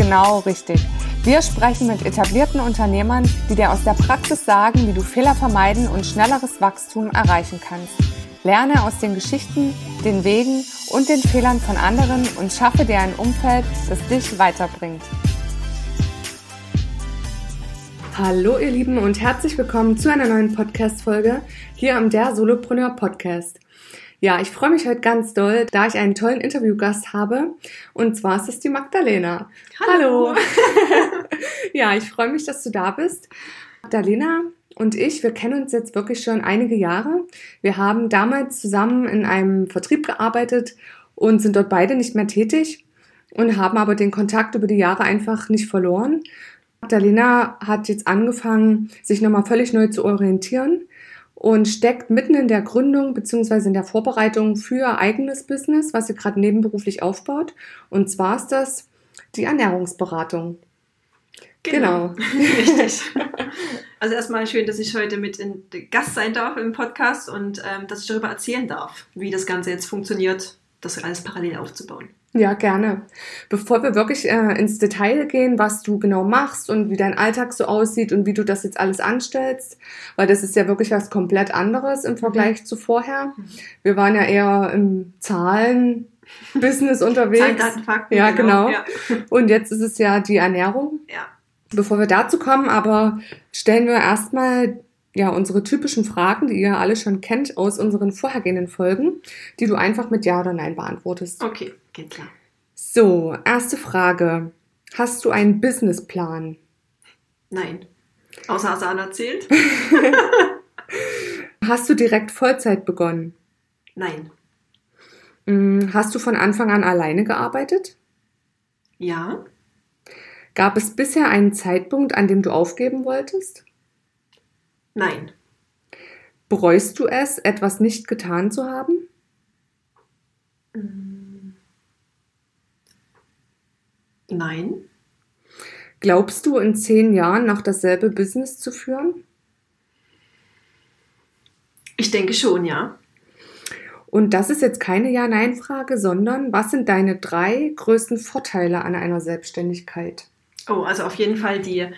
genau richtig. Wir sprechen mit etablierten Unternehmern, die dir aus der Praxis sagen, wie du Fehler vermeiden und schnelleres Wachstum erreichen kannst. Lerne aus den Geschichten, den Wegen und den Fehlern von anderen und schaffe dir ein Umfeld, das dich weiterbringt. Hallo ihr Lieben und herzlich willkommen zu einer neuen Podcast-Folge hier am Der Solopreneur Podcast. Ja, ich freue mich heute ganz doll, da ich einen tollen Interviewgast habe. Und zwar ist es die Magdalena. Hallo. Hallo. ja, ich freue mich, dass du da bist. Magdalena und ich, wir kennen uns jetzt wirklich schon einige Jahre. Wir haben damals zusammen in einem Vertrieb gearbeitet und sind dort beide nicht mehr tätig und haben aber den Kontakt über die Jahre einfach nicht verloren. Magdalena hat jetzt angefangen, sich nochmal völlig neu zu orientieren und steckt mitten in der Gründung bzw. in der Vorbereitung für ihr eigenes Business, was sie gerade nebenberuflich aufbaut. Und zwar ist das die Ernährungsberatung. Genau. genau. Richtig. Also erstmal schön, dass ich heute mit in Gast sein darf im Podcast und ähm, dass ich darüber erzählen darf, wie das Ganze jetzt funktioniert, das alles parallel aufzubauen. Ja, gerne. Bevor wir wirklich äh, ins Detail gehen, was du genau machst und wie dein Alltag so aussieht und wie du das jetzt alles anstellst, weil das ist ja wirklich was komplett anderes im Vergleich mhm. zu vorher. Wir waren ja eher im Zahlen Business unterwegs. Zahlen, Daten, Fakten, ja, genau. genau. Ja. Und jetzt ist es ja die Ernährung. Ja. Bevor wir dazu kommen, aber stellen wir erstmal ja, unsere typischen Fragen, die ihr alle schon kennt aus unseren vorhergehenden Folgen, die du einfach mit Ja oder Nein beantwortest. Okay, geht klar. So, erste Frage. Hast du einen Businessplan? Nein. Außer Hasan erzählt. Hast du direkt Vollzeit begonnen? Nein. Mm, hast du von Anfang an alleine gearbeitet? Ja. Gab es bisher einen Zeitpunkt, an dem du aufgeben wolltest? Nein. Bereust du es, etwas nicht getan zu haben? Nein. Glaubst du, in zehn Jahren noch dasselbe Business zu führen? Ich denke schon, ja. Und das ist jetzt keine Ja-Nein-Frage, sondern was sind deine drei größten Vorteile an einer Selbstständigkeit? Oh, also auf jeden Fall die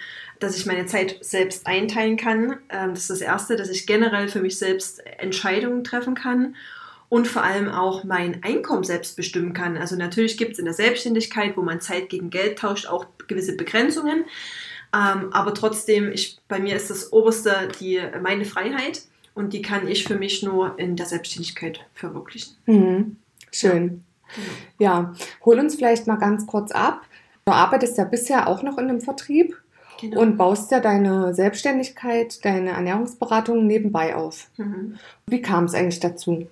dass ich meine Zeit selbst einteilen kann. Ähm, das ist das Erste, dass ich generell für mich selbst Entscheidungen treffen kann und vor allem auch mein Einkommen selbst bestimmen kann. Also natürlich gibt es in der Selbstständigkeit, wo man Zeit gegen Geld tauscht, auch gewisse Begrenzungen. Ähm, aber trotzdem, ich, bei mir ist das Oberste die, meine Freiheit und die kann ich für mich nur in der Selbstständigkeit verwirklichen. Mhm. Schön. Ja. ja, hol uns vielleicht mal ganz kurz ab. Du arbeitest ja bisher auch noch in einem Vertrieb. Genau. Und baust ja deine Selbstständigkeit, deine Ernährungsberatung nebenbei auf. Mhm. Wie kam es eigentlich dazu?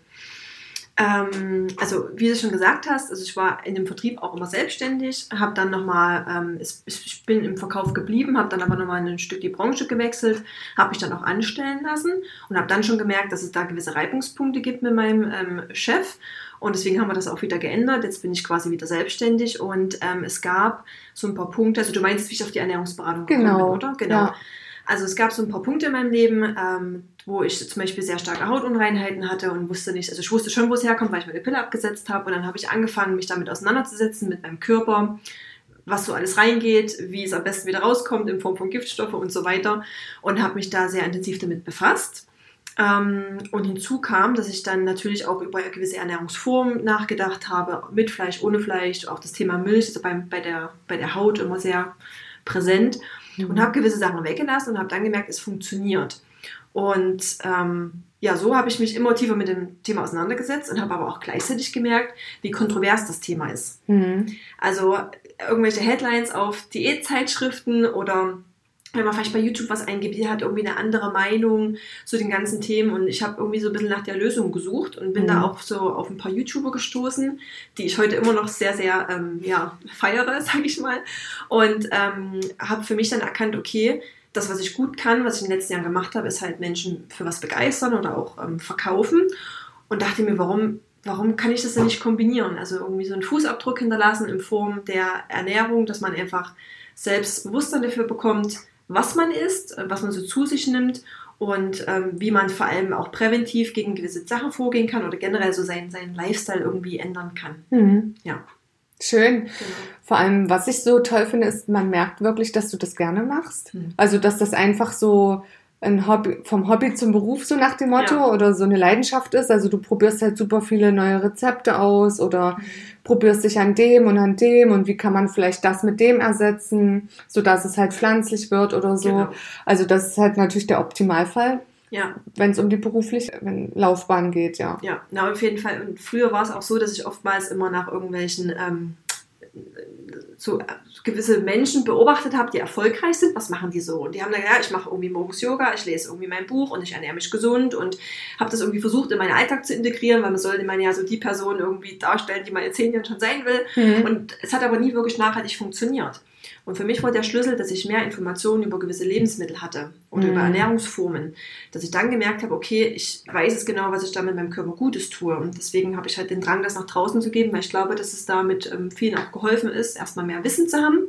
Ähm, also wie du schon gesagt hast, also ich war in dem Vertrieb auch immer selbstständig, habe dann nochmal, ähm, ich bin im Verkauf geblieben, habe dann aber nochmal ein Stück die Branche gewechselt, habe mich dann auch anstellen lassen und habe dann schon gemerkt, dass es da gewisse Reibungspunkte gibt mit meinem ähm, Chef und deswegen haben wir das auch wieder geändert. Jetzt bin ich quasi wieder selbstständig und ähm, es gab so ein paar Punkte. Also du meinst, wie ich auf die Ernährungsberatung genau. bin, oder? Genau. Ja. Also es gab so ein paar Punkte in meinem Leben, ähm, wo ich zum Beispiel sehr starke Hautunreinheiten hatte und wusste nicht, also ich wusste schon, wo es herkommt, weil ich meine Pille abgesetzt habe. Und dann habe ich angefangen, mich damit auseinanderzusetzen, mit meinem Körper, was so alles reingeht, wie es am besten wieder rauskommt in Form von Giftstoffe und so weiter. Und habe mich da sehr intensiv damit befasst. Ähm, und hinzu kam, dass ich dann natürlich auch über gewisse Ernährungsformen nachgedacht habe, mit Fleisch, ohne Fleisch, auch das Thema Milch ist bei, bei, der, bei der Haut immer sehr präsent mhm. und habe gewisse Sachen weggelassen und habe dann gemerkt, es funktioniert. Und ähm, ja, so habe ich mich immer tiefer mit dem Thema auseinandergesetzt und habe aber auch gleichzeitig gemerkt, wie kontrovers das Thema ist. Mhm. Also irgendwelche Headlines auf Diätzeitschriften oder wenn man vielleicht bei YouTube was eingibt, die hat irgendwie eine andere Meinung zu den ganzen Themen und ich habe irgendwie so ein bisschen nach der Lösung gesucht und bin Mhm. da auch so auf ein paar YouTuber gestoßen, die ich heute immer noch sehr, sehr ähm, ja, feiere, sage ich mal und ähm, habe für mich dann erkannt, okay, das, was ich gut kann, was ich in den letzten Jahren gemacht habe, ist halt Menschen für was begeistern oder auch ähm, verkaufen und dachte mir, warum warum kann ich das denn nicht kombinieren? Also irgendwie so einen Fußabdruck hinterlassen in Form der Ernährung, dass man einfach selbst Bewusstsein dafür bekommt, was man isst, äh, was man so zu sich nimmt und ähm, wie man vor allem auch präventiv gegen gewisse Sachen vorgehen kann oder generell so seinen, seinen Lifestyle irgendwie ändern kann. Mhm. Ja. Schön. Genau. Vor allem, was ich so toll finde, ist, man merkt wirklich, dass du das gerne machst. Mhm. Also, dass das einfach so ein Hobby, vom Hobby zum Beruf so nach dem Motto Ja. oder so eine Leidenschaft ist. Also du probierst halt super viele neue Rezepte aus oder probierst dich an dem und an dem und wie kann man vielleicht das mit dem ersetzen, sodass es halt pflanzlich wird oder so. Genau. Also das ist halt natürlich der Optimalfall, Ja, wenn es um die berufliche Laufbahn geht, ja. ja, na auf jeden Fall. Und früher war es auch so, dass ich oftmals immer nach irgendwelchen ähm, so gewisse Menschen beobachtet habe, die erfolgreich sind. Was machen die so? Und die haben dann, ja, ich mache irgendwie morgens Yoga, ich lese irgendwie mein Buch und ich ernähre mich gesund und habe das irgendwie versucht, in meinen Alltag zu integrieren, weil man sollte man ja so die Person irgendwie darstellen, die man in zehn Jahren schon sein will. Mhm. Und es hat aber nie wirklich nachhaltig funktioniert. Und für mich war der Schlüssel, dass ich mehr Informationen über gewisse Lebensmittel hatte oder Mhm. über Ernährungsformen. Dass ich dann gemerkt habe, okay, ich weiß es genau, was ich damit meinem Körper Gutes tue. Und deswegen habe ich halt den Drang, das nach draußen zu geben, weil ich glaube, dass es damit ähm, vielen auch geholfen ist, erstmal mehr Wissen zu haben,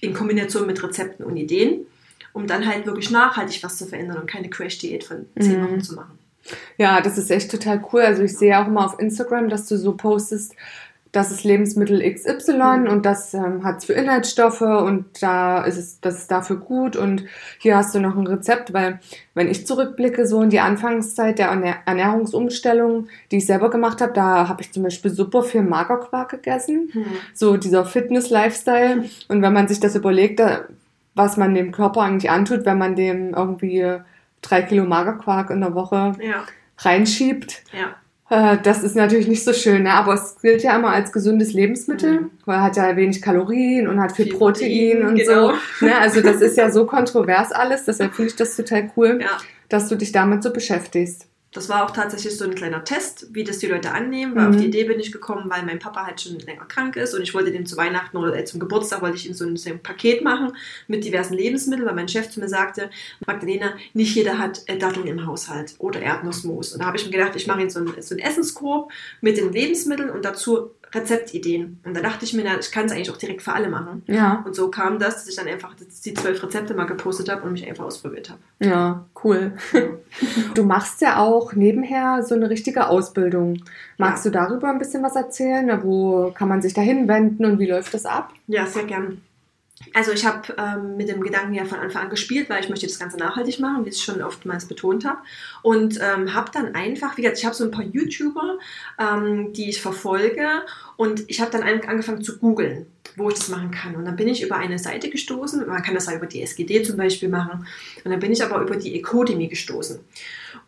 in Kombination mit Rezepten und Ideen, um dann halt wirklich nachhaltig was zu verändern und keine Crash-Diät von zehn Mhm. Wochen zu machen. Ja, das ist echt total cool. Also ich sehe auch immer auf Instagram, dass du so postest, das ist Lebensmittel XY Mhm. und das ähm, hat es für Inhaltsstoffe und da ist es, das ist dafür gut. Und hier hast du noch ein Rezept, weil wenn ich zurückblicke, so in die Anfangszeit der Ernähr Ernährungsumstellung, die ich selber gemacht habe, da habe ich zum Beispiel super viel Magerquark gegessen, so dieser Fitness-Lifestyle. Und wenn man sich das überlegt, da, was man dem Körper eigentlich antut, wenn man dem irgendwie drei Kilo Magerquark in der Woche Ja, reinschiebt. ja, Äh, Das ist natürlich nicht so schön, ne? aber es gilt ja immer als gesundes Lebensmittel, Mhm. weil er hat ja wenig Kalorien und hat viel, Viel Protein, Protein, und genau. so. Ne? Also das ist ja so kontrovers alles, deshalb finde ich das total cool, ja. dass du dich damit so beschäftigst. Das war auch tatsächlich so ein kleiner Test, wie das die Leute annehmen, weil Mhm. auf die Idee bin ich gekommen, weil mein Papa halt schon länger krank ist und ich wollte dem zu Weihnachten oder äh, zum Geburtstag wollte ich ihm so ein, so ein Paket machen mit diversen Lebensmitteln, weil mein Chef zu mir sagte, Magdalena, nicht jeder hat äh, Datteln im Haushalt oder Erdnussmus. Und da habe ich mir gedacht, ich mache ihm so einen, so einen Essenskorb mit den Lebensmitteln und dazu Rezeptideen. Und da dachte ich mir, na, ich kann es eigentlich auch direkt für alle machen. Ja, Und so kam das, dass ich dann einfach die zwölf Rezepte mal gepostet habe und mich einfach ausprobiert habe. ja, cool. Du machst ja auch nebenher so eine richtige Ausbildung. Magst du darüber ein bisschen was erzählen? Wo kann man sich da hinwenden und wie läuft das ab? Ja, sehr gern. Also ich habe ähm, mit dem Gedanken ja von Anfang an gespielt, weil ich möchte das Ganze nachhaltig machen, wie ich es schon oftmals betont habe. Und ähm, habe dann einfach, wie gesagt, ich habe so ein paar YouTuber, ähm, die ich verfolge und ich habe dann an- angefangen zu googeln, wo ich das machen kann. Und dann bin ich über eine Seite gestoßen, man kann das ja über die SGD zum Beispiel machen. Und dann bin ich aber über die Ecodemy gestoßen.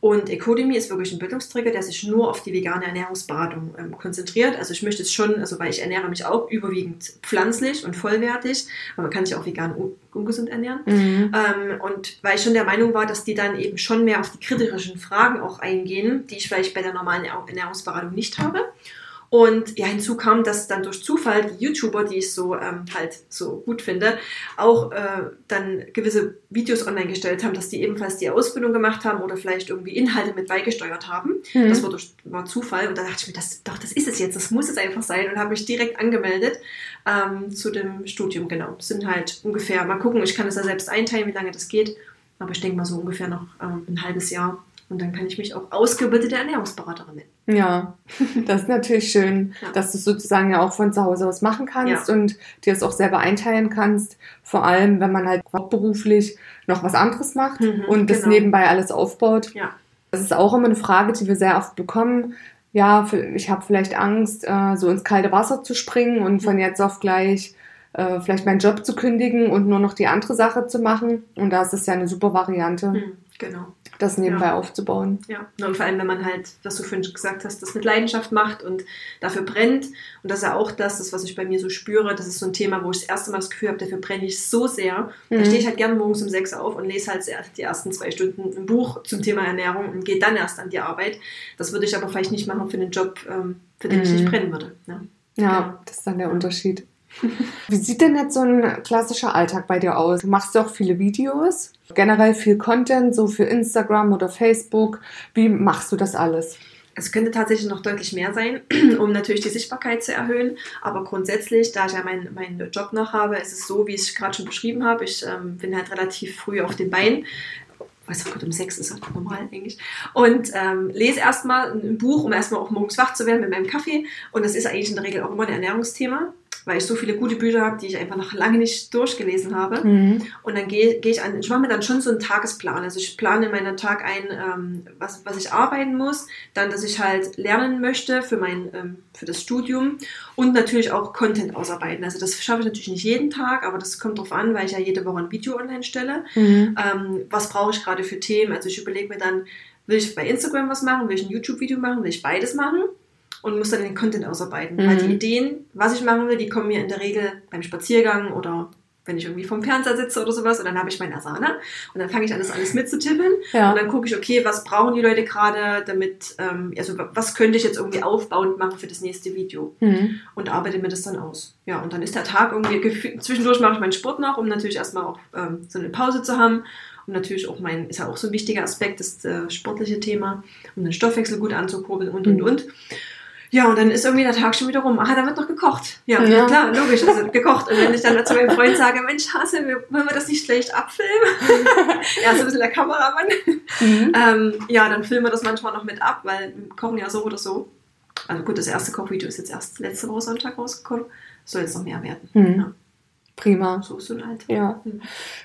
Und Ecodemy ist wirklich ein Bildungsträger, der sich nur auf die vegane Ernährungsberatung ähm, konzentriert. Also ich möchte es schon, also weil ich ernähre mich auch überwiegend pflanzlich und vollwertig, aber man kann sich auch vegan un ungesund ernähren. Mhm. Ähm, und weil ich schon der Meinung war, dass die dann eben schon mehr auf die kritischen Fragen auch eingehen, die ich vielleicht bei der normalen Ernährungsberatung nicht habe. Und ja, hinzu kam, dass dann durch Zufall die YouTuber, die ich so ähm, halt so gut finde, auch äh, dann gewisse Videos online gestellt haben, dass die ebenfalls die Ausbildung gemacht haben oder vielleicht irgendwie Inhalte mit beigesteuert haben. Mhm. Das war, durch, war Zufall und da dachte ich mir, das, doch, das ist es jetzt, das muss es einfach sein und habe mich direkt angemeldet ähm, zu dem Studium, genau. Es sind halt ungefähr, mal gucken, ich kann es ja selbst einteilen, wie lange das geht, aber ich denke mal so ungefähr noch ähm, ein halbes Jahr und dann kann ich mich auch ausgebildete Ernährungsberaterin nennen. Ja, das ist natürlich schön, Ja. dass du sozusagen ja auch von zu Hause aus machen kannst und dir es auch selber einteilen kannst. Vor allem, wenn man halt beruflich noch was anderes macht Mhm, und das genau. nebenbei alles aufbaut. Ja. Das ist auch immer eine Frage, die wir sehr oft bekommen. Ja, ich habe vielleicht Angst, äh, so ins kalte Wasser zu springen und von jetzt auf gleich äh, vielleicht meinen Job zu kündigen und nur noch die andere Sache zu machen. Und da ist es ja eine super Variante. Hm, genau. Das nebenbei Ja. aufzubauen. Ja, und vor allem, wenn man halt, was du vorhin gesagt hast, das mit Leidenschaft macht und dafür brennt. Und das ist ja auch das, das, was ich bei mir so spüre. Das ist so ein Thema, wo ich das erste Mal das Gefühl habe, dafür brenne ich so sehr. Da Mhm. stehe ich halt gerne morgens um sechs auf und lese halt die ersten zwei Stunden ein Buch zum Thema Ernährung und gehe dann erst an die Arbeit. Das würde ich aber vielleicht nicht machen für einen Job, ähm, für den ich Mhm. nicht brennen würde. Ja. Ja, Genau. das ist dann der Unterschied. Wie sieht denn jetzt so ein klassischer Alltag bei dir aus? Du machst ja auch viele Videos, generell viel Content, so für Instagram oder Facebook. Wie machst du das alles? Es könnte tatsächlich noch deutlich mehr sein, um natürlich die Sichtbarkeit zu erhöhen. Aber grundsätzlich, da ich ja meinen meinen Job noch habe, ist es so, wie ich es gerade schon beschrieben habe. Ich ähm, bin halt relativ früh auf den Beinen. Weiß auch Gott, um sechs ist halt normal eigentlich. Und ähm, lese erstmal ein Buch, um erstmal auch morgens wach zu werden mit meinem Kaffee. Und das ist eigentlich in der Regel auch immer ein Ernährungsthema, weil ich so viele gute Bücher habe, die ich einfach noch lange nicht durchgelesen habe. Und dann gehe gehe ich an, ich mache mir dann schon so einen Tagesplan. Also ich plane in meinen Tag ein, ähm, was, was ich arbeiten muss, dann, dass ich halt lernen möchte für mein, ähm, für das Studium und natürlich auch Content ausarbeiten. Also das schaffe ich natürlich nicht jeden Tag, aber das kommt drauf an, weil ich ja jede Woche ein Video online stelle. Mhm. Ähm, was brauche ich gerade für Themen? Also ich überlege mir dann, will ich bei Instagram was machen, will ich ein YouTube-Video machen, will ich beides machen? Und muss dann den Content ausarbeiten. Weil Mhm. die Ideen, was ich machen will, die kommen mir in der Regel beim Spaziergang oder wenn ich irgendwie vom Fernseher sitze oder sowas und dann habe ich meine Asana und dann fange ich an, das alles mitzutippen Ja. und dann gucke ich, okay, was brauchen die Leute gerade, damit, ähm, also was könnte ich jetzt irgendwie aufbauend machen für das nächste Video Mhm. und arbeite mir das dann aus. Ja, und dann ist der Tag irgendwie, zwischendurch mache ich meinen Sport noch, um natürlich erstmal auch ähm, so eine Pause zu haben. Und natürlich auch mein, ist ja auch so ein wichtiger Aspekt, das äh, sportliche Thema, um den Stoffwechsel gut anzukurbeln und, und, Mhm. und. Ja, und dann ist irgendwie der Tag schon wieder rum. Ah, da wird noch gekocht. Ja, Ja. ja. klar, logisch, also gekocht. Und wenn ich dann zu meinem Freund sage, Mensch, Hase, wollen wir das nicht schlecht abfilmen? er ist ein bisschen der Kameramann. Mhm. Ähm, ja, dann filmen wir das manchmal noch mit ab, weil wir kochen ja so oder so. Also gut, das erste Kochvideo ist jetzt erst letzte Woche Sonntag rausgekommen. Soll jetzt noch mehr werden. Mhm. Ja, Prima. so ist so ein Alter. Ja. Mhm.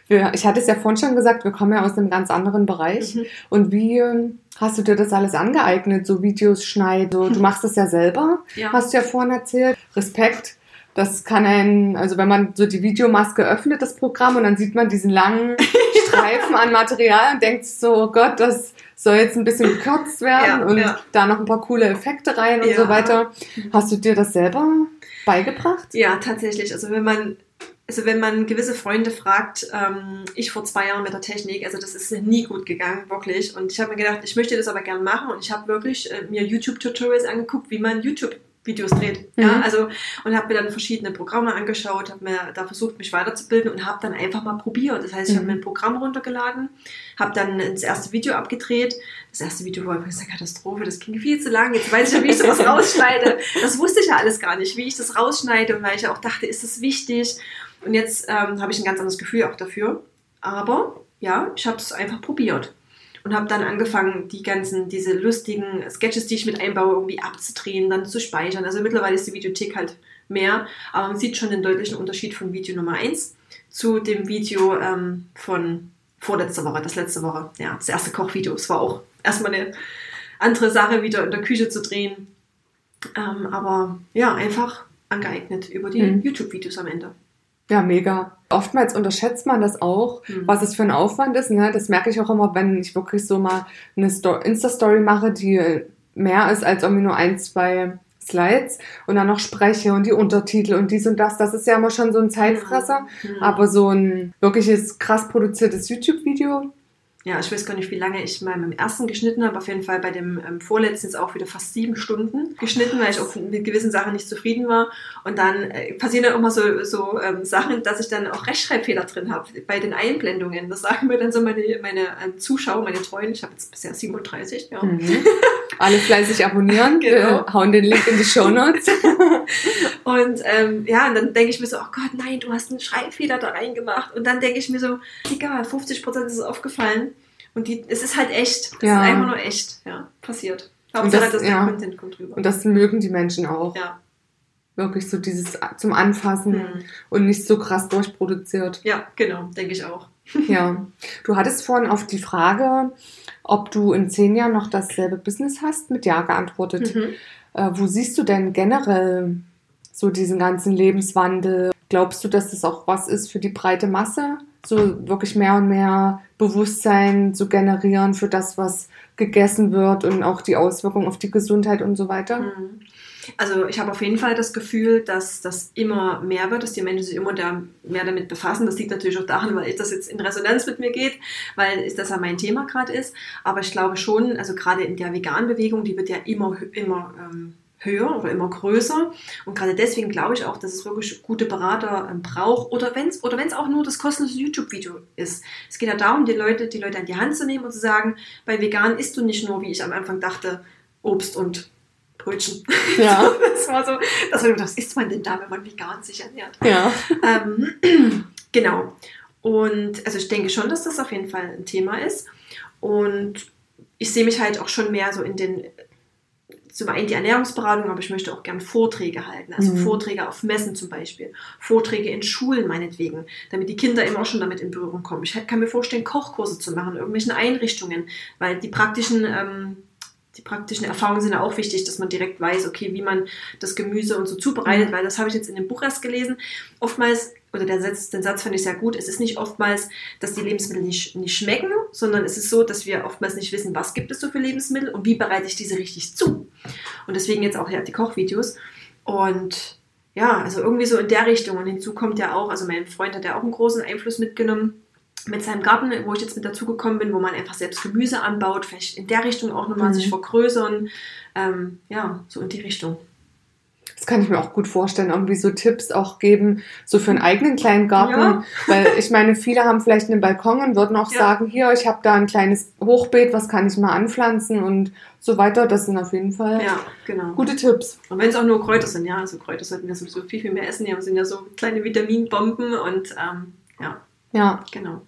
Wir, ich hatte es ja vorhin schon gesagt, wir kommen ja aus einem ganz anderen Bereich. Mhm. Und wie ähm, hast du dir das alles angeeignet? So Videos schneiden, du machst das ja selber, Ja. hast du ja vorhin erzählt. Respekt. Das kann ein, also wenn man so die Videomaske öffnet, das Programm, und dann sieht man diesen langen Streifen an Material und denkt so, oh Gott, das soll jetzt ein bisschen gekürzt werden Ja, und ja. da noch ein paar coole Effekte rein und so weiter. Hast du dir das selber beigebracht? Ja, tatsächlich. Also wenn man, also wenn man gewisse Freunde fragt, ähm, ich vor zwei Jahren mit der Technik, also das ist nie gut gegangen, wirklich. Und ich habe mir gedacht, ich möchte das aber gerne machen und ich habe wirklich äh, mir YouTube-Tutorials angeguckt, wie man YouTube Videos dreht. Ja, Mhm. also und habe mir dann verschiedene Programme angeschaut, habe mir da versucht, mich weiterzubilden und habe dann einfach mal probiert. Das heißt, ich habe Mhm. mir ein Programm runtergeladen, habe dann das erste Video abgedreht. Das erste Video war übrigens eine Katastrophe, das ging viel zu lang. Jetzt weiß ich ja, wie ich sowas rausschneide. Das wusste ich ja alles gar nicht, wie ich das rausschneide und weil ich ja auch dachte, ist das wichtig? Und jetzt ähm, habe ich ein ganz anderes Gefühl auch dafür. Aber ja, ich habe es einfach probiert und habe dann angefangen, die ganzen, diese lustigen Sketches, die ich mit einbaue, irgendwie abzudrehen, dann zu speichern. Also mittlerweile ist die Videothek halt mehr, aber man sieht schon den deutlichen Unterschied von Video Nummer 1 zu dem Video ähm, von vorletzter Woche, das letzte Woche, ja, das erste Kochvideo. Es war auch erstmal eine andere Sache, wieder in der Küche zu drehen. Ähm, aber ja, einfach angeeignet über die Mhm. YouTube-Videos am Ende. Ja, mega. Oftmals unterschätzt man das auch, Mhm. was es für ein Aufwand ist. Ne? Das merke ich auch immer, wenn ich wirklich so mal eine Sto- Insta-Story mache, die mehr ist als irgendwie nur ein, zwei Slides und dann noch spreche und die Untertitel und dies und das. Das ist ja immer schon so ein Zeitfresser. Mhm. Aber so ein wirkliches krass produziertes YouTube-Video, Ja, ich weiß gar nicht, wie lange ich mal beim ersten geschnitten habe. Auf jeden Fall bei dem ähm, vorletzten jetzt auch wieder fast sieben Stunden geschnitten, weil ich auch mit gewissen Sachen nicht zufrieden war. Und dann äh, passieren ja auch mal so, so ähm, Sachen, dass ich dann auch Rechtschreibfehler drin habe bei den Einblendungen. Das sagen mir dann so meine, meine ähm, Zuschauer, meine Treuen. Ich habe jetzt bisher 37, ja. mhm. alle fleißig abonnieren. Genau. Wir hauen den Link in die Show Notes. Und ähm, ja, und dann denke ich mir so, oh Gott, nein, du hast einen Schreibfehler da reingemacht. Und dann denke ich mir so, egal, 50% ist es aufgefallen. Und die, es ist halt echt. Es Ja. ist einfach nur echt. Ja, passiert. Und Hauptsache, das- dass der ja. Content kommt rüber. Und das mögen die Menschen auch. ja. Wirklich so dieses zum Anfassen Hm. und nicht so krass durchproduziert. ja, genau, denke ich auch. Ja, du hattest vorhin auf die Frage, ob du in zehn Jahren noch dasselbe Business hast, mit Ja geantwortet. Mhm. Äh, wo siehst du denn generell so diesen ganzen Lebenswandel? Glaubst du, dass das auch was ist für die breite Masse, so wirklich mehr und mehr Bewusstsein zu generieren für das, was gegessen wird und auch die Auswirkungen auf die Gesundheit und so weiter? Mhm. Also ich habe auf jeden Fall das Gefühl, dass das immer mehr wird, dass die Menschen sich immer mehr damit befassen. Das liegt natürlich auch daran, weil das jetzt in Resonanz mit mir geht, weil das ja mein Thema gerade ist. Aber ich glaube schon, also gerade in der veganen Bewegung, die wird ja immer, immer ähm, höher oder immer größer. Und gerade deswegen glaube ich auch, dass es wirklich gute Berater ähm, braucht. Oder wenn es oder wenn's auch nur das kostenlose YouTube-Video ist. Es geht ja darum, die Leute, die Leute an die Hand zu nehmen und zu sagen, bei vegan isst du nicht nur, wie ich am Anfang dachte, Obst und Brötchen. Ja. das war so, das war, was isst man denn da, wenn man vegan sich ernährt? Ja. Ähm, genau. Und also ich denke schon, dass das auf jeden Fall ein Thema ist. Und ich sehe mich halt auch schon mehr so in den zum einen die Ernährungsberatung, aber ich möchte auch gerne Vorträge halten. Also mhm. Vorträge auf Messen zum Beispiel. Vorträge in Schulen meinetwegen, damit die Kinder immer schon damit in Berührung kommen. Ich kann mir vorstellen, Kochkurse zu machen, in irgendwelchen Einrichtungen, weil die praktischen ähm, die praktischen Erfahrungen sind ja auch wichtig, dass man direkt weiß, okay, wie man das Gemüse und so zubereitet, mhm. weil das habe ich jetzt in dem Buch erst gelesen. Oftmals, oder der Satz, den Satz fand ich sehr gut, es ist nicht oftmals, dass die Lebensmittel nicht, nicht schmecken, sondern es ist so, dass wir oftmals nicht wissen, was gibt es so für Lebensmittel und wie bereite ich diese richtig zu. Und deswegen jetzt auch ja die Kochvideos. Und ja, also irgendwie so in der Richtung. Und hinzu kommt ja auch, also mein Freund hat ja auch einen großen Einfluss mitgenommen mit seinem Garten, wo ich jetzt mit dazugekommen bin, wo man einfach selbst Gemüse anbaut, vielleicht in der Richtung auch nochmal mhm. sich vergrößern. Ähm, ja, so in die Richtung. Das kann ich mir auch gut vorstellen, irgendwie so Tipps auch geben, so für einen eigenen kleinen Garten. Ja. Weil ich meine, viele haben vielleicht einen Balkon und würden auch ja. sagen, hier, ich habe da ein kleines Hochbeet, was kann ich mal anpflanzen und so weiter. Das sind auf jeden Fall ja, genau. gute Tipps. Und wenn es auch nur Kräuter sind, ja, also Kräuter sollten wir sowieso viel, viel mehr essen. Die sind ja so kleine Vitaminbomben und ähm, ja. Ja, genau.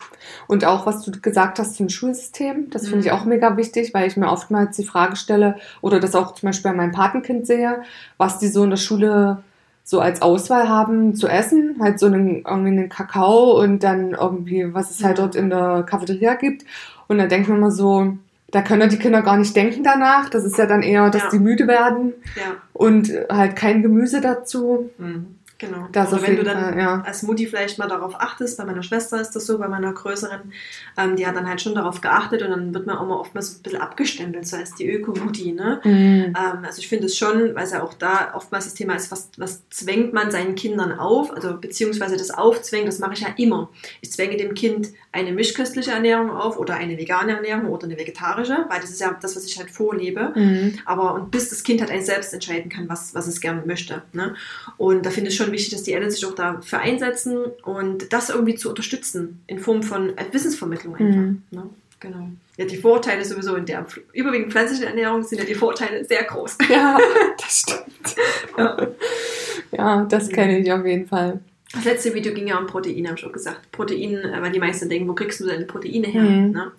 Und auch, was du gesagt hast zum Schulsystem, das finde ich mhm. auch mega wichtig, weil ich mir oftmals die Frage stelle oder das auch zum Beispiel bei meinem Patenkind sehe, was die so in der Schule so als Auswahl haben zu essen, halt so einen, irgendwie einen Kakao und dann irgendwie, was es halt dort in der Cafeteria gibt. Und da denkt man immer so, da können die Kinder gar nicht denken danach. Das ist ja dann eher, dass ja. die müde werden ja. und halt kein Gemüse dazu. Mhm. Genau. Das Oder wenn du dann Fall, ja. als Mutti vielleicht mal darauf achtest, bei meiner Schwester ist das so, bei meiner größeren, ähm, die hat dann halt schon darauf geachtet und dann wird man auch mal oftmals so ein bisschen abgestempelt, so als die Öko-Mutti. Ne? Mhm. Ähm, also ich finde es schon, weil es ja auch da oftmals das Thema ist, was, was zwängt man seinen Kindern auf, also beziehungsweise das Aufzwängen, das mache ich ja immer. Ich zwänge dem Kind eine mischköstliche Ernährung auf oder eine vegane Ernährung oder eine vegetarische, weil das ist ja das, was ich halt vorlebe. Mhm. Aber und bis das Kind halt ein selbst entscheiden kann, was, was es gerne möchte. Ne? Und da finde ich schon wichtig, dass die Eltern sich auch dafür einsetzen und das irgendwie zu unterstützen in Form von Wissensvermittlung einfach. Mhm. Ne? Genau. Ja, die Vorteile sowieso in der überwiegend pflanzlichen Ernährung sind ja die Vorteile sehr groß. Ja, das stimmt. ja. ja, das kenne ich auf jeden Fall. Das letzte Video ging ja um Proteine, habe ich schon gesagt. Protein, äh, weil die meisten denken, wo kriegst du deine Proteine her? Mhm. Ne?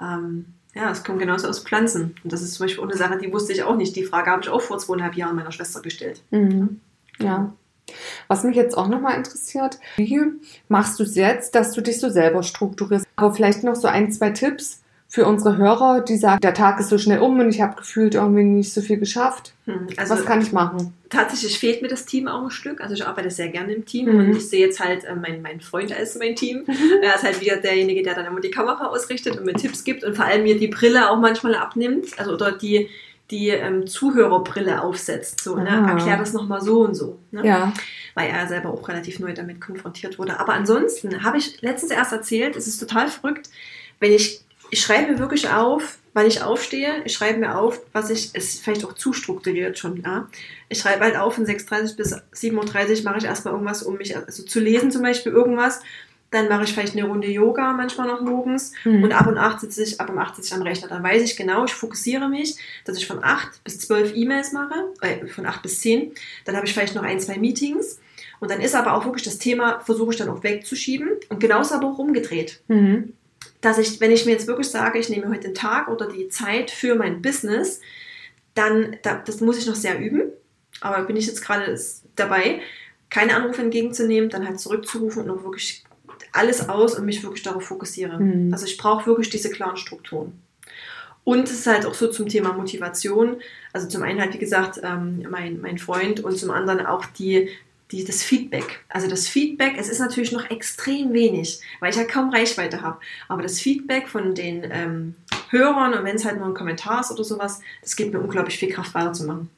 Ähm, ja, es kommt genauso aus Pflanzen. Und das ist zum Beispiel auch eine Sache, die wusste ich auch nicht. Die Frage habe ich auch vor zweieinhalb Jahren meiner Schwester gestellt. Mhm. Ja. Was mich jetzt auch nochmal interessiert, wie machst du es jetzt, dass du dich so selber strukturierst? Aber vielleicht noch so ein, zwei Tipps für unsere Hörer, die sagen, der Tag ist so schnell um und ich habe gefühlt irgendwie nicht so viel geschafft. Hm, also Was kann ich machen? Tatsächlich fehlt mir das Team auch ein Stück. Also ich arbeite sehr gerne im Team mhm. und ich sehe jetzt halt äh, meinen mein Freund als mein Team. Mhm. Er ist halt wieder derjenige, der dann immer die Kamera ausrichtet und mir Tipps gibt und vor allem mir die Brille auch manchmal abnimmt. Also oder die die ähm, Zuhörerbrille aufsetzt. So, ne? Ah. Erklär das nochmal so und so. Ne? Ja. Weil er selber auch relativ neu damit konfrontiert wurde. Aber ansonsten habe ich letztens erst erzählt, es ist total verrückt, wenn ich, ich schreibe mir wirklich auf, weil ich aufstehe, ich schreibe mir auf, was ich, ist vielleicht auch zu strukturiert schon, ja. Ich schreibe halt auf, von 6.30 bis 7.30 Uhr mache ich erstmal irgendwas, um mich also zu lesen, zum Beispiel irgendwas dann mache ich vielleicht eine Runde Yoga manchmal noch morgens mhm. und ab und acht sitze ich, ab um acht sitze ich am Rechner. Dann weiß ich genau, ich fokussiere mich, dass ich von acht bis zwölf E-Mails mache, äh, von acht bis zehn. Dann habe ich vielleicht noch ein, zwei Meetings. Und dann ist aber auch wirklich das Thema, versuche ich dann auch wegzuschieben. Und genauso aber auch umgedreht. Mhm. Dass ich, wenn ich mir jetzt wirklich sage, ich nehme heute den Tag oder die Zeit für mein Business, dann, das muss ich noch sehr üben. Aber bin ich jetzt gerade dabei, keine Anrufe entgegenzunehmen, dann halt zurückzurufen und auch wirklich alles aus und mich wirklich darauf fokussiere. Mhm. Also ich brauche wirklich diese klaren Strukturen. Und es ist halt auch so zum Thema Motivation. Also zum einen halt, wie gesagt, ähm, mein, mein Freund und zum anderen auch die, die, das Feedback. Also das Feedback, es ist natürlich noch extrem wenig, weil ich ja kaum Reichweite habe. Aber das Feedback von den ähm, Hörern und wenn es halt nur ein Kommentar ist oder sowas, das gibt mir unglaublich viel Kraft weiterzumachen.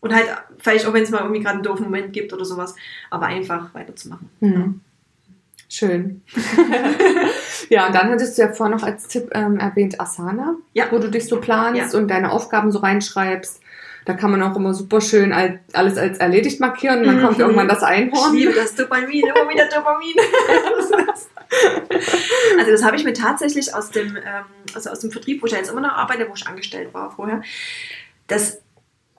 Und halt, vielleicht auch wenn es mal irgendwie gerade einen doofen Moment gibt oder sowas, aber einfach weiterzumachen. Mhm. Schön. ja, und dann hattest du ja vorhin noch als Tipp ähm, erwähnt Asana, Ja. wo du dich so planst Ja. und deine Aufgaben so reinschreibst. Da kann man auch immer super schön al- alles als erledigt markieren und dann kommt Mhm. irgendwann das Ich Einhorn. liebe das Dopamin, immer wieder Dopamin. also das habe ich mir tatsächlich aus dem, ähm, also aus dem Vertrieb, wo ich ja jetzt immer noch arbeite, wo ich angestellt war vorher. Das,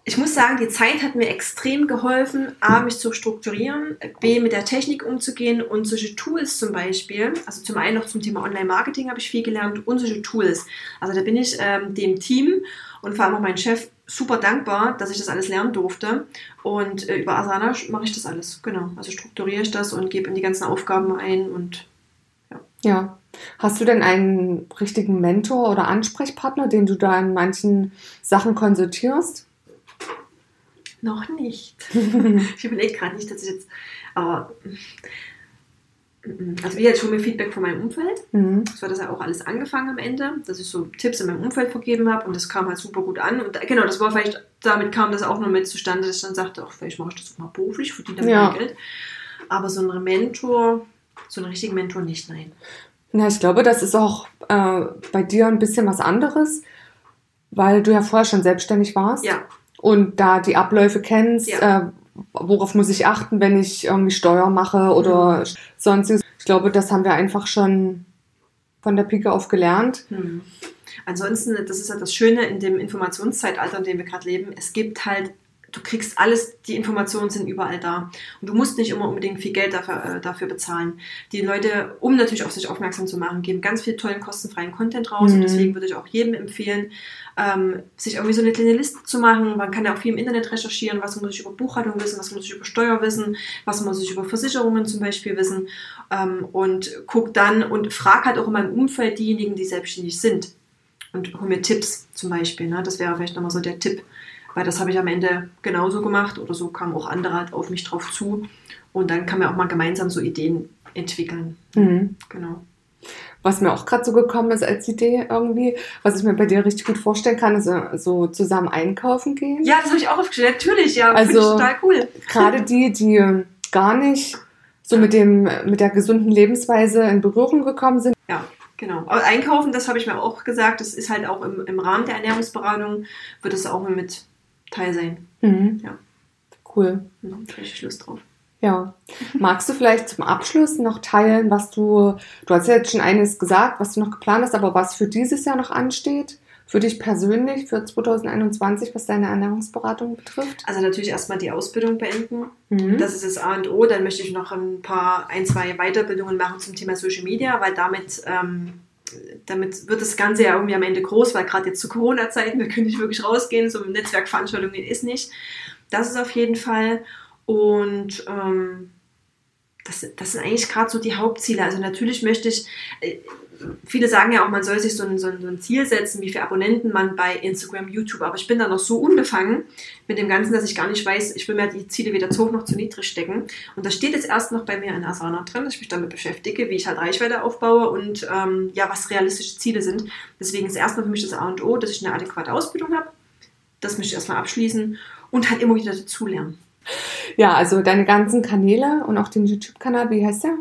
ich muss sagen, die Zeit hat mir extrem geholfen, A, mich zu strukturieren, B, mit der Technik umzugehen und solche Tools zum Beispiel, also zum einen noch zum Thema Online-Marketing habe ich viel gelernt und solche Tools. Also da bin ich ähm, dem Team und vor allem auch meinem Chef super dankbar, dass ich das alles lernen durfte. Und äh, über Asana mache ich das alles, genau. Also strukturiere ich das und gebe in die ganzen Aufgaben ein und Ja. Hast du denn einen richtigen Mentor oder Ansprechpartner, den du da in manchen Sachen konsultierst? Noch nicht. ich überlege gerade nicht, dass ich jetzt, aber mm, also wie jetzt schon mir Feedback von meinem Umfeld. Mhm. So hat das ja auch alles angefangen am Ende, dass ich so Tipps in meinem Umfeld vergeben habe und das kam halt super gut an. Und genau, das war vielleicht, damit kam das auch noch mit zustande, dass ich dann sagte, ach, vielleicht mache ich das auch mal beruflich, verdiene damit Ja. Geld. Aber so einen Mentor, so einen richtigen Mentor nicht, nein. Ja, ich glaube, das ist auch äh, bei dir ein bisschen was anderes, weil du ja vorher schon selbstständig warst Ja, und da die Abläufe kennst, Ja. äh, worauf muss ich achten, wenn ich irgendwie Steuer mache oder Mhm. sonstiges. Ich glaube, das haben wir einfach schon von der Pike auf gelernt. Hm. Ansonsten, das ist halt das Schöne in dem Informationszeitalter, in dem wir gerade leben. Es gibt halt, du kriegst alles, die Informationen sind überall da. Und du musst nicht immer unbedingt viel Geld dafür, äh, dafür bezahlen. Die Leute, um natürlich auf sich aufmerksam zu machen, geben ganz viel tollen, kostenfreien Content raus. Mhm. Und deswegen würde ich auch jedem empfehlen, ähm, sich irgendwie so eine kleine Liste zu machen. Man kann ja auch viel im Internet recherchieren, was muss ich über Buchhaltung wissen, was muss ich über Steuer wissen, was muss ich über Versicherungen zum Beispiel wissen. Ähm, und guck dann und frag halt auch in meinem Umfeld diejenigen, die selbstständig sind. Und hol mir Tipps zum Beispiel. Ne? Das wäre vielleicht nochmal so der Tipp. Weil das habe ich am Ende genauso gemacht oder so kamen auch andere halt auf mich drauf zu. Und dann kann man auch mal gemeinsam so Ideen entwickeln. Mhm. Genau. Was mir auch gerade so gekommen ist als Idee irgendwie, was ich mir bei dir richtig gut vorstellen kann, ist äh, so zusammen einkaufen gehen. Ja, das habe ich auch aufgestellt. Natürlich, ja. Also- total cool. Gerade die, die äh, gar nicht so mit dem mit der gesunden Lebensweise in Berührung gekommen sind. Ja, genau. Aber einkaufen, das habe ich mir auch gesagt, das ist halt auch im, im Rahmen der Ernährungsberatung, wird es auch mit Teil sein. Mhm. Ja. Cool. Habe ich Lust drauf. Ja. Magst du vielleicht zum Abschluss noch teilen, was du, du hast ja jetzt schon eines gesagt, was du noch geplant hast, aber was für dieses Jahr noch ansteht? Für dich persönlich, für 2021, was deine Ernährungsberatung betrifft? Also natürlich erstmal die Ausbildung beenden. Mhm. Das ist das A und O. Dann möchte ich noch ein paar, ein, zwei Weiterbildungen machen zum Thema Social Media, weil damit, ähm, damit wird das Ganze ja irgendwie am Ende groß, weil gerade jetzt zu Corona-Zeiten, wir können nicht wirklich rausgehen, so Netzwerkveranstaltungen ist nicht. Das ist auf jeden Fall. Und ähm, das, das sind eigentlich gerade so die Hauptziele. Also natürlich möchte ich, äh, viele sagen ja auch, man soll sich so ein, so, ein, Ziel setzen, wie viele Abonnenten man bei Instagram, YouTube, aber ich bin da noch so unbefangen mit dem Ganzen, dass ich gar nicht weiß, ich will mir die Ziele weder zu hoch noch zu niedrig stecken. Und das steht jetzt erst noch bei mir in Asana drin, dass ich mich damit beschäftige, wie ich halt Reichweite aufbaue und ähm, ja, was realistische Ziele sind. Deswegen ist erstmal für mich das A und O, dass ich eine adäquate Ausbildung habe. Das möchte ich erstmal abschließen und halt immer wieder dazulernen. Ja, also deine ganzen Kanäle und auch den YouTube-Kanal, wie heißt der?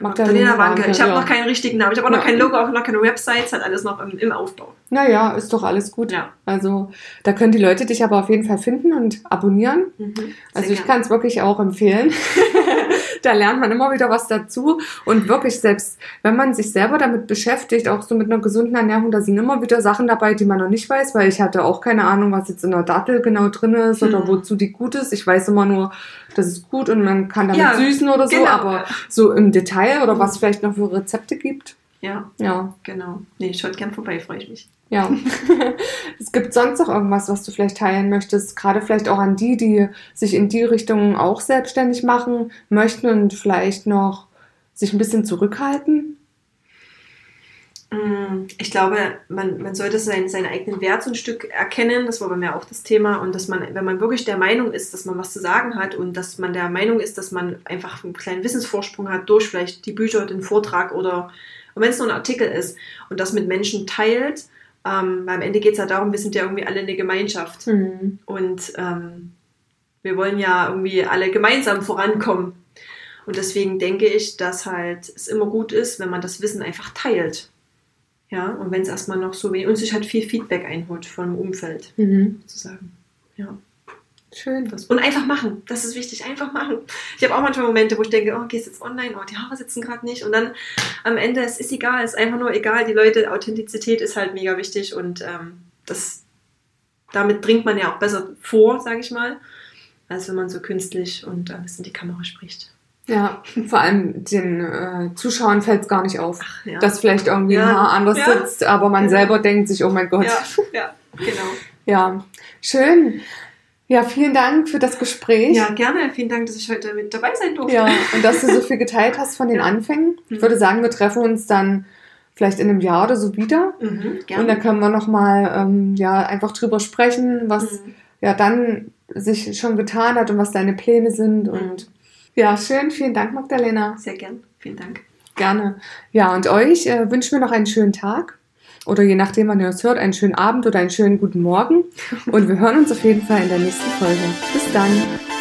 Magdalena Wanke. Ich habe ja. noch keinen richtigen Namen. Ich habe auch noch Ja. kein Logo, auch noch keine Websites, hat alles noch im, im Aufbau. Naja, ist doch alles gut. Ja. Also da können die Leute dich aber auf jeden Fall finden und abonnieren. Mhm. Also ich kann es wirklich auch empfehlen. da lernt man immer wieder was dazu. Und wirklich, selbst wenn man sich selber damit beschäftigt, auch so mit einer gesunden Ernährung, da sind immer wieder Sachen dabei, die man noch nicht weiß, weil ich hatte auch keine Ahnung, was jetzt in der Dattel genau drin ist oder Hm. wozu die gut ist. Ich weiß immer nur, das ist gut und man kann damit Ja, süßen oder so, genau. aber so im Detail oder was vielleicht noch für Rezepte gibt. Ja, Ja, genau. Nee, schaut gern vorbei, freue ich mich. ja. es gibt sonst noch irgendwas, was du vielleicht teilen möchtest, gerade vielleicht auch an die, die sich in die Richtung auch selbstständig machen möchten und vielleicht noch sich ein bisschen zurückhalten. Mm, ich glaube, man, man sollte seinen, seinen eigenen Wert so ein Stück erkennen. Das war bei mir auch das Thema. Und dass man, wenn man wirklich der Meinung ist, dass man was zu sagen hat und dass man der Meinung ist, dass man einfach einen kleinen Wissensvorsprung hat durch vielleicht die Bücher, den Vortrag oder wenn es nur ein Artikel ist und das mit Menschen teilt, ähm, weil am Ende geht es ja darum, wir sind ja irgendwie alle eine Gemeinschaft. Mhm. Und ähm, wir wollen ja irgendwie alle gemeinsam vorankommen. Und deswegen denke ich, dass halt es immer gut ist, wenn man das Wissen einfach teilt. Ja, und wenn es erstmal noch so wenig und sich halt viel Feedback einholt vom Umfeld, mhm. sozusagen. Ja. Schön. Das. Und einfach machen. Das ist wichtig. Einfach machen. Ich habe auch manchmal Momente, wo ich denke, oh, gehst jetzt online, oh, die Haare sitzen gerade nicht. Und dann am Ende, es ist egal, es ist einfach nur egal. Die Leute, Authentizität ist halt mega wichtig und ähm, das, damit bringt man ja auch besser vor, sage ich mal, als wenn man so künstlich und alles in die Kamera spricht. Ja, vor allem den äh, Zuschauern fällt es gar nicht auf, Ach, ja. dass vielleicht irgendwie ja. ein Haar anders ja. sitzt, aber man genau. selber denkt sich, oh mein Gott. Ja genau. Ja, schön. Ja, vielen Dank für das Gespräch. Ja, gerne. Vielen Dank, dass ich heute mit dabei sein durfte. Ja, und dass du so viel geteilt hast von den ja. Anfängen. Ich mhm. würde sagen, wir treffen uns dann vielleicht in einem Jahr oder so wieder. Mhm, gerne. Und dann können wir nochmal ähm, ja, einfach drüber sprechen, was mhm. ja dann sich schon getan hat und was deine Pläne sind. Mhm. Und ja, schön. Vielen Dank, Magdalena. Sehr gern. Vielen Dank. Gerne. Ja, und euch äh, wünschen wir noch einen schönen Tag oder je nachdem, wann ihr es hört, einen schönen Abend oder einen schönen guten Morgen. Und wir hören uns auf jeden Fall in der nächsten Folge. Bis dann.